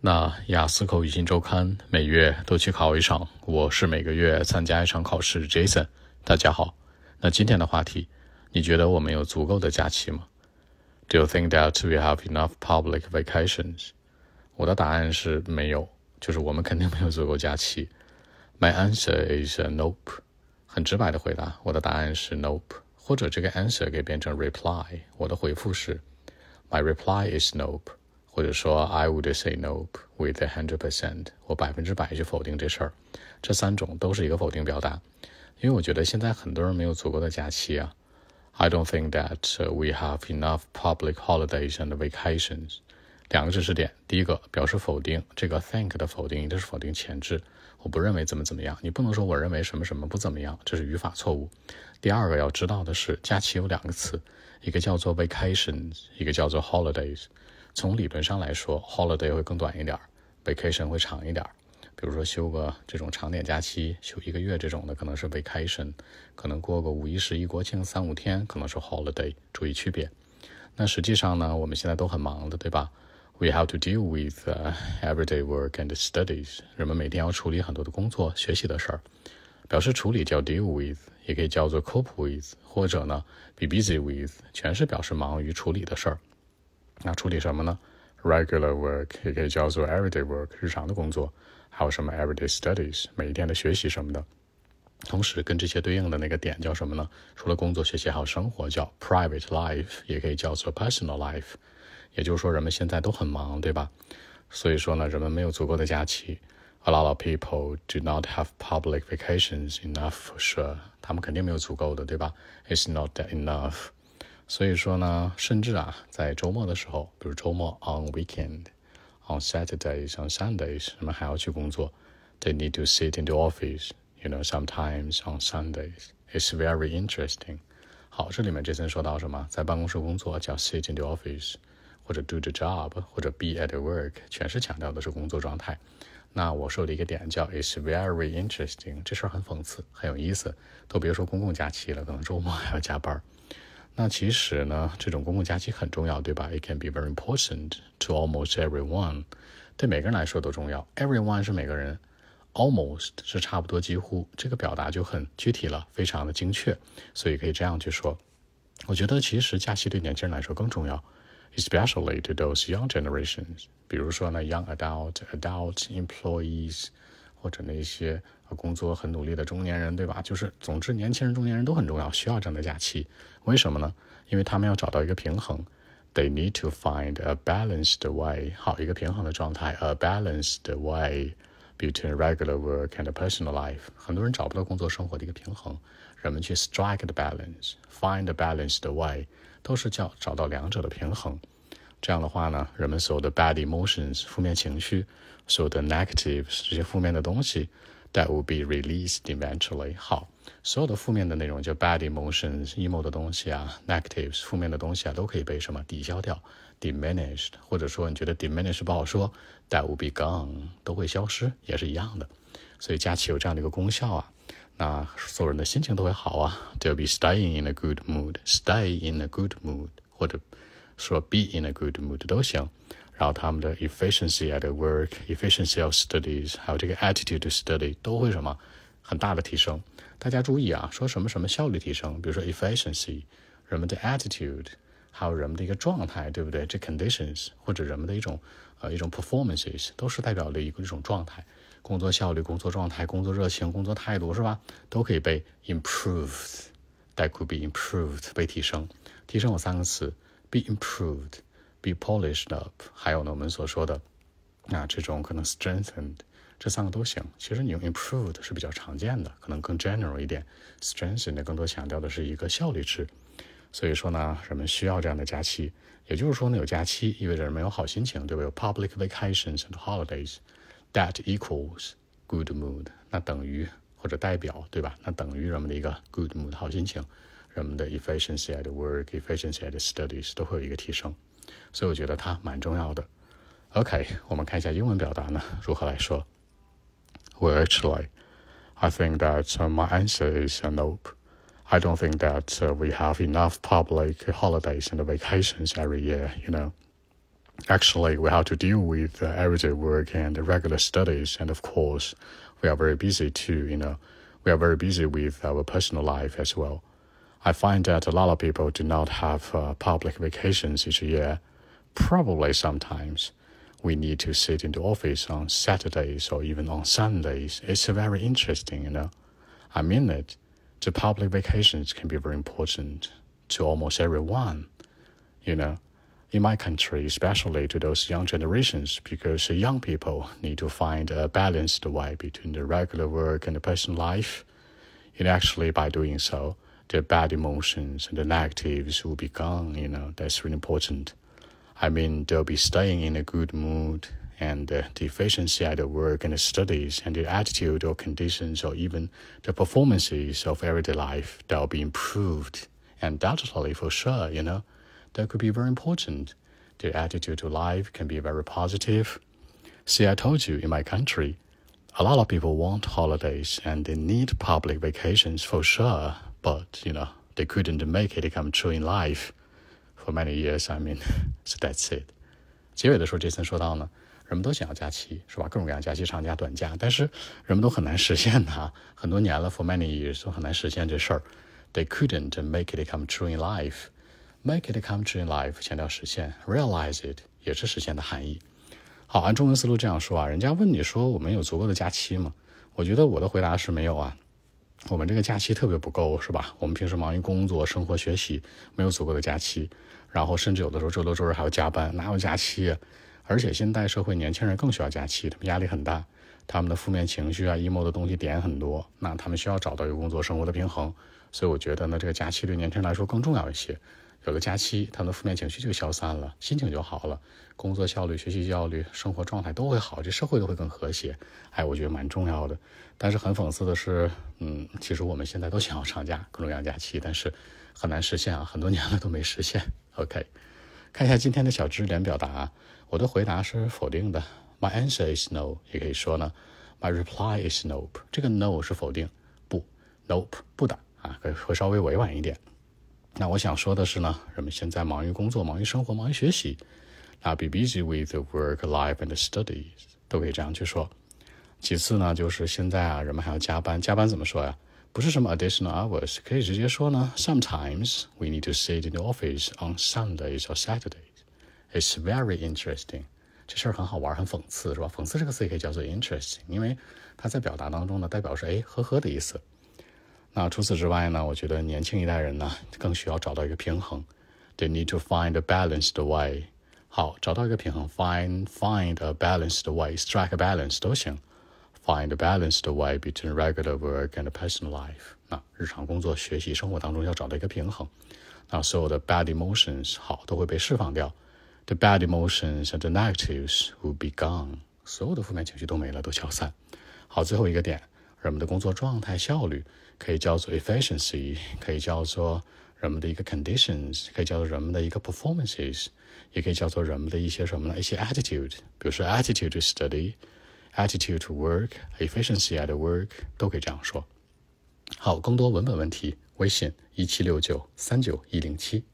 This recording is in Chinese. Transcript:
那雅思口语新周刊每月都去考一场，我是每个月参加一场考试。Jason，大家好。那今天的话题，你觉得我们有足够的假期吗？Do you think that we have enough public vacations？我的答案是没有，就是我们肯定没有足够假期。My answer is nope。很直白的回答，我的答案是 nope。或者这个 answer 可以变成 reply，我的回复是 My reply is nope。或者说，I would say nope with a hundred percent，我百分之百去否定这事儿。这三种都是一个否定表达，因为我觉得现在很多人没有足够的假期啊。I don't think that we have enough public holidays and vacations。两个知识点，第一个表示否定，这个 think 的否定一定是否定前置，我不认为怎么怎么样，你不能说我认为什么什么不怎么样，这是语法错误。第二个要知道的是，假期有两个词，一个叫做 vacations，一个叫做 holidays。从理论上来说，holiday 会更短一点，vacation 会长一点。比如说休个这种长点假期，休一个月这种的可能是 vacation，可能过个五一、十一、国庆三五天可能是 holiday，注意区别。那实际上呢，我们现在都很忙的，对吧？We have to deal with everyday work and studies。人们每天要处理很多的工作、学习的事儿。表示处理叫 deal with，也可以叫做 cope with，或者呢 be busy with，全是表示忙于处理的事儿。那处理什么呢？Regular work 也可以叫做 everyday work，日常的工作，还有什么 everyday studies，每一天的学习什么的。同时跟这些对应的那个点叫什么呢？除了工作、学习，还有生活，叫 private life，也可以叫做 personal life。也就是说，人们现在都很忙，对吧？所以说呢，人们没有足够的假期。A lot of people do not have public vacations enough for sure。他们肯定没有足够的，对吧？It's not that enough。所以说呢，甚至啊，在周末的时候，比如周末 on weekend，on Saturdays，on Sundays，人们还要去工作。They need to sit in the office，you know sometimes on Sundays。It's very interesting。好，这里面这层说到什么，在办公室工作叫 sit in the office，或者 do the job，或者 be at work，全是强调的是工作状态。那我说的一个点叫 It's very interesting，这事儿很讽刺，很有意思。都别说公共假期了，可能周末还要加班。那其实呢，这种公共假期很重要，对吧？It can be very important to almost everyone，对每个人来说都重要。Everyone 是每个人，almost 是差不多几乎，这个表达就很具体了，非常的精确，所以可以这样去说。我觉得其实假期对年轻人来说更重要，especially to those young generations，比如说呢，young adult、adult employees，或者那些。工作很努力的中年人，对吧？就是，总之，年轻人、中年人都很重要，需要这样的假期。为什么呢？因为他们要找到一个平衡。They need to find a balanced way，好，一个平衡的状态，a balanced way between regular work and personal life。很多人找不到工作生活的一个平衡，人们去 strike the balance，find a balanced way，都是叫找到两者的平衡。这样的话呢，人们所有的 bad emotions，负面情绪，所有的 negatives，这些负面的东西。That will be released eventually。好，所有的负面的内容，就 bad emotions、emo 的东西啊，negatives 负面的东西啊，都可以被什么抵消掉，diminished，或者说你觉得 diminished 不好说，that will be gone，都会消失，也是一样的。所以假期有这样的一个功效啊，那所有人的心情都会好啊，they'll be staying in a good mood，stay in a good mood，或者说 be in a good mood 都行。然后他们的 efficiency at work、efficiency of studies，还有这个 attitude to study 都会什么很大的提升。大家注意啊，说什么什么效率提升，比如说 efficiency，人们的 attitude，还有人们的一个状态，对不对？这 conditions 或者人们的一种呃一种 performances 都是代表了一个一种状态，工作效率、工作状态、工作热情、工作态度是吧？都可以被 improved。That could be improved，被提升。提升有三个词，be improved。be polished up，还有呢，我们所说的啊，这种可能 strengthened，这三个都行。其实你用 improved 是比较常见的，可能更 general 一点。strengthened 更多强调的是一个效率值。所以说呢，人们需要这样的假期。也就是说呢，有假期意味着人们有好心情，对吧？有 public vacations and holidays，that equals good mood，那等于或者代表，对吧？那等于人们的一个 good mood 好心情，人们的 efficiency at work，efficiency at studies 都会有一个提升。所以我觉得它蛮重要的。OK，我们看一下英文表达呢如何来说。Well, actually, I think that uh, my answer is uh, nope. I don't think that uh, we have enough public holidays and vacations every year, you know. actually we have to deal with uh, everyday work and regular studies and of course we are very busy too you know we are very busy with our personal life as well i find that a lot of people do not have uh, public vacations each year. Probably sometimes we need to sit in the office on saturdays or even on sundays. It's very interesting you know. I mean it the public vacations can be very important to almost everyone you know in my country, especially to those young generations, because young people need to find a balanced way between the regular work and the personal life. And actually, by doing so, the bad emotions and the negatives will be gone. You know, that's really important. I mean, they'll be staying in a good mood, and the efficiency at the work and the studies, and the attitude or conditions, or even the performances of everyday life, they'll be improved. Undoubtedly, for sure, you know that could be very important. the attitude to life can be very positive. See, I told you in my country, a lot of people want holidays and they need public vacations for sure, but you know, they couldn't make it come true in life for many years. I mean, so that's it. 结尾的时候，杰森说到呢，人们都想要假期，是吧？各种各样假期、长假、短假，但是人们都很难实现它。很多年了，for many years 都很难实现这事儿。They couldn't make it come true in life. Make it come true in life，强调实现；realize it 也是实现的含义。好，按中文思路这样说啊，人家问你说我们有足够的假期吗？我觉得我的回答是没有啊。我们这个假期特别不够，是吧？我们平时忙于工作、生活、学习，没有足够的假期。然后甚至有的时候周六周日还要加班，哪有假期？而且现代社会年轻人更需要假期，他们压力很大，他们的负面情绪啊、emo 的东西点很多，那他们需要找到一个工作生活的平衡。所以我觉得呢，这个假期对年轻人来说更重要一些。有个假期，他们的负面情绪就消散了，心情就好了，工作效率、学习效率、生活状态都会好，这社会都会更和谐。哎，我觉得蛮重要的。但是很讽刺的是，嗯，其实我们现在都想要长假、各种各样假期，但是很难实现啊，很多年了都没实现。OK，看一下今天的小知识点表达，我的回答是否定的。My answer is no，也可以说呢，My reply is nope。这个 no 是否定，不，nope 不的啊，会会稍微委婉一点。那我想说的是呢，人们现在忙于工作、忙于生活、忙于学习，啊，be busy with the work, life and studies，都可以这样去说。其次呢，就是现在啊，人们还要加班，加班怎么说呀？不是什么 additional hours，可以直接说呢，sometimes we need to sit in the office on Sundays or Saturdays. It's very interesting。这事儿很好玩，很讽刺，是吧？讽刺这个词也可以叫做 interesting，因为它在表达当中呢，代表是哎呵呵的意思。那除此之外呢？我觉得年轻一代人呢，更需要找到一个平衡。They need to find a balanced way。好，找到一个平衡，find find a balanced way，strike a balance 都行。Find a balanced way between regular work and personal life。那日常工作、学习、生活当中要找到一个平衡。那所有的 bad emotions 好都会被释放掉。The bad emotions and the negatives will be gone。所有的负面情绪都没了，都消散。好，最后一个点。 人们的工作状态效率可以叫做 efficiency，可以叫做人们的一个 conditions，可以叫做人们的一个 performances，也可以叫做人们的一些什么呢？一些 attitude，比如说 attitude to study，attitude to work，efficiency at work，都可以这样说。好，更多文本问题，微信一七六九三九一零七。